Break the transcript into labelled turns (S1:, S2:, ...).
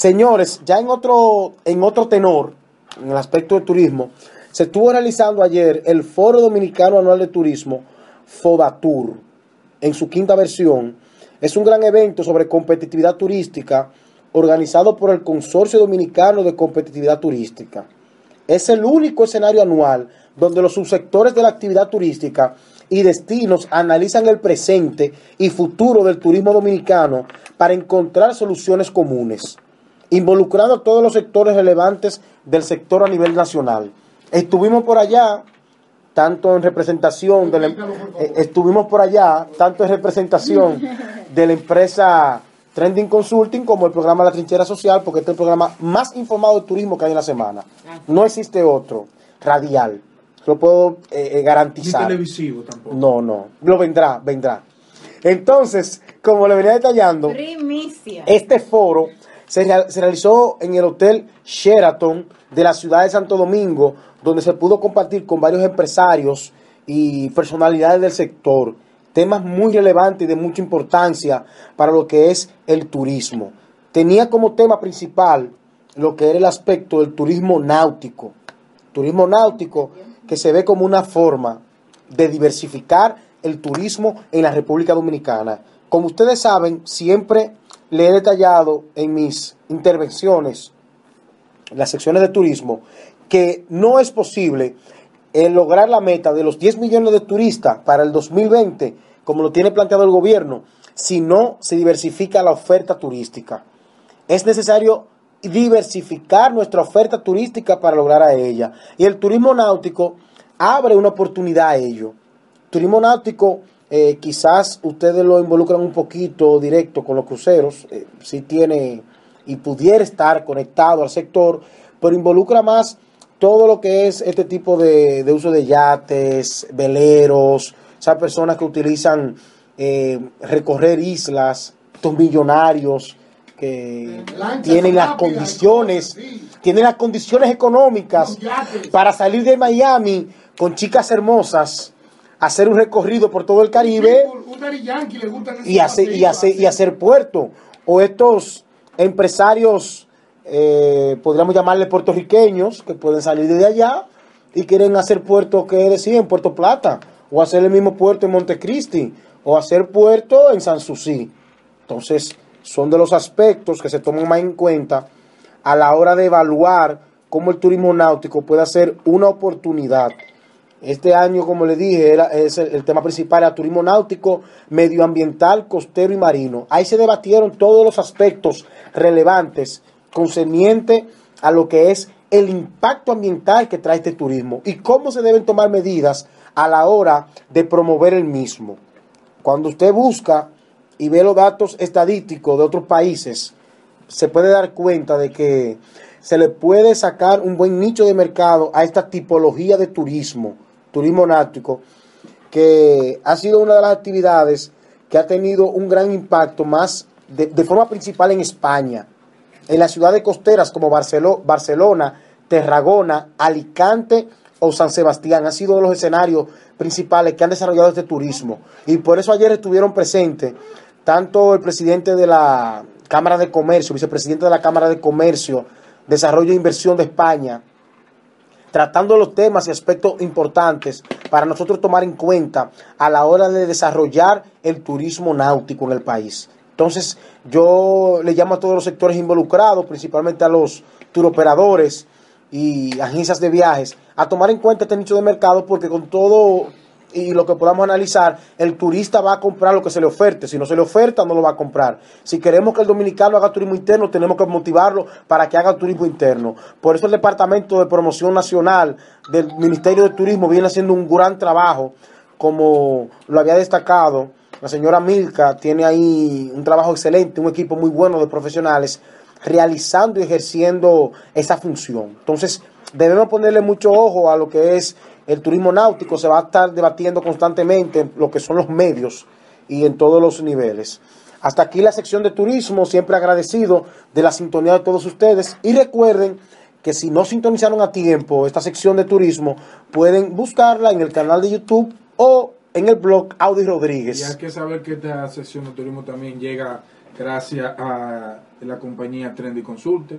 S1: Señores, ya en otro, en otro tenor, en el aspecto del turismo, se estuvo realizando ayer el Foro Dominicano Anual de Turismo, FODATUR, en su quinta versión. Es un gran evento sobre competitividad turística organizado por el Consorcio Dominicano de Competitividad Turística. Es el único escenario anual donde los subsectores de la actividad turística y destinos analizan el presente y futuro del turismo dominicano para encontrar soluciones comunes, involucrando a todos los sectores relevantes del sector a nivel nacional. Estuvimos por allá, tanto en representación de la, eh, estuvimos por allá, tanto en representación de la empresa Trending Consulting como el programa La Trinchera Social, porque este es el programa más informado de turismo que hay en la semana. No existe otro, radial. Lo puedo eh, eh, garantizar.
S2: Ni televisivo tampoco.
S1: No, no. Lo vendrá, vendrá. Entonces, como le venía detallando,
S3: Primicia.
S1: este foro se, rea- se realizó en el Hotel Sheraton de la ciudad de Santo Domingo, donde se pudo compartir con varios empresarios y personalidades del sector temas muy relevantes y de mucha importancia para lo que es el turismo. Tenía como tema principal lo que era el aspecto del turismo náutico. Turismo náutico que se ve como una forma de diversificar el turismo en la República Dominicana. Como ustedes saben, siempre le he detallado en mis intervenciones, en las secciones de turismo, que no es posible eh, lograr la meta de los 10 millones de turistas para el 2020, como lo tiene planteado el gobierno, si no se diversifica la oferta turística. Es necesario diversificar nuestra oferta turística para lograr a ella. Y el turismo náutico abre una oportunidad a ello. Turismo náutico, eh, quizás ustedes lo involucran un poquito directo con los cruceros, eh, si tiene y pudiera estar conectado al sector, pero involucra más todo lo que es este tipo de, de uso de yates, veleros, esas personas que utilizan eh, recorrer islas, estos millonarios que tienen las condiciones, tienen las condiciones económicas para salir de Miami con chicas hermosas, hacer un recorrido por todo el Caribe y hacer, y hacer, y hacer puerto. O estos empresarios, eh, podríamos llamarle puertorriqueños, que pueden salir de allá y quieren hacer puerto, que decir, en Puerto Plata, o hacer el mismo puerto en Montecristi, o hacer puerto en Sanssouci. Entonces, son de los aspectos que se toman más en cuenta a la hora de evaluar cómo el turismo náutico puede ser una oportunidad. Este año, como le dije, era, es el, el tema principal era turismo náutico, medioambiental, costero y marino. Ahí se debatieron todos los aspectos relevantes concernientes a lo que es el impacto ambiental que trae este turismo y cómo se deben tomar medidas a la hora de promover el mismo. Cuando usted busca y ve los datos estadísticos de otros países, se puede dar cuenta de que se le puede sacar un buen nicho de mercado a esta tipología de turismo, turismo náutico, que ha sido una de las actividades que ha tenido un gran impacto más de, forma principal en España, en las ciudades costeras como Barcelo- Barcelona, Tarragona, Alicante o San Sebastián. Han sido los escenarios principales que han desarrollado este turismo. Y por eso ayer estuvieron presentes tanto el presidente de la Cámara de Comercio, vicepresidente de la Cámara de Comercio, Desarrollo e Inversión de España, tratando los temas y aspectos importantes para nosotros tomar en cuenta a la hora de desarrollar el turismo náutico en el país. Entonces, yo le llamo a todos los sectores involucrados, principalmente a los turoperadores y agencias de viajes, a tomar en cuenta este nicho de mercado porque con todo y lo que podamos analizar, el turista va a comprar lo que se le oferte. Si no se le oferta, no lo va a comprar. Si queremos que el dominicano haga turismo interno, tenemos que motivarlo para que haga turismo interno. Por eso el Departamento de Promoción Nacional del Ministerio de Turismo viene haciendo un gran trabajo, como lo había destacado. La señora Milka tiene ahí un trabajo excelente, un equipo muy bueno de profesionales realizando y ejerciendo esa función. Entonces, debemos ponerle mucho ojo a lo que es el turismo náutico, se va a estar debatiendo constantemente en lo que son los medios y en todos los niveles. Hasta aquí la sección de turismo, siempre agradecido de la sintonía de todos ustedes y recuerden que si no sintonizaron a tiempo esta sección de turismo, pueden buscarla en el canal de YouTube o en el blog Audi
S2: Y
S1: Rodríguez.
S2: hay que saber que esta sesión de turismo también llega gracias a la compañía Trendy Consulte